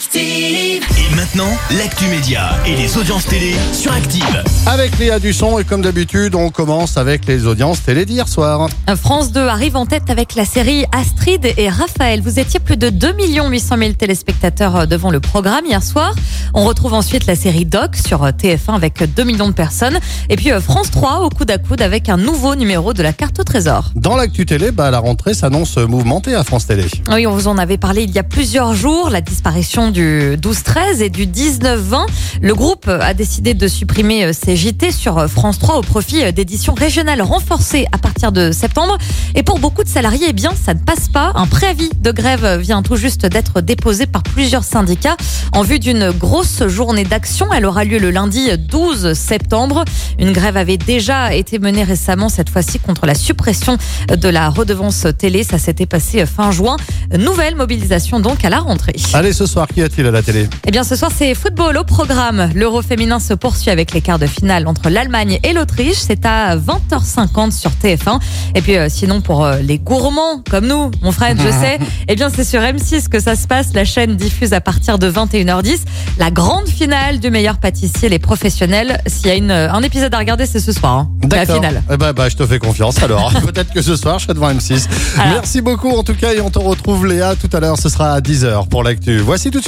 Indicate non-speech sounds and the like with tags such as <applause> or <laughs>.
Active. Et maintenant, l'actu média et les audiences télé sur Active. Avec Léa Dusson et comme d'habitude, on commence avec les audiences télé d'hier soir. France 2 arrive en tête avec la série Astrid et Raphaël. Vous étiez plus de 2 800 000 téléspectateurs devant le programme hier soir. On retrouve ensuite la série Doc sur TF1 avec 2 millions de personnes. Et puis euh, France 3 au coude à coude avec un nouveau numéro de la carte au trésor. Dans l'actu télé, bah, la rentrée s'annonce mouvementée à France Télé. Oui, on vous en avait parlé il y a plusieurs jours, la disparition du 12-13 et du 19-20. Le groupe a décidé de supprimer euh, ses JT sur euh, France 3 au profit d'éditions régionales renforcées à partir de septembre. Et pour beaucoup de salariés, eh bien, ça ne passe pas. Un préavis de grève vient tout juste d'être déposé par plusieurs syndicats en vue d'une grosse journée d'action. Elle aura lieu le lundi 12 septembre. Une grève avait déjà été menée récemment, cette fois-ci contre la suppression de la redevance télé. Ça s'était passé fin juin. Nouvelle mobilisation donc à la rentrée. Allez, ce soir, qu'y a-t-il à la télé Eh bien, ce soir, c'est football au programme. L'Euro féminin se poursuit avec les quarts de finale entre l'Allemagne et l'Autriche. C'est à 20h50 sur TF1. Et puis, euh, sinon, pour euh, les gourmands comme nous, mon frère, je sais, <laughs> eh bien, c'est sur M6 que ça se passe. La chaîne diffuse à partir de 21h10 la grande finale du meilleur pâtissier, les professionnels. S'il y a une, un épisode à regarder, c'est ce soir. hein. La D'accord. finale. Eh ben, bah, je te fais confiance alors. <laughs> Peut-être que ce soir, je serai devant M6. Alors. Merci beaucoup en tout cas et on te retrouve Léa tout à l'heure. Ce sera à 10h pour l'actu. Voici tout de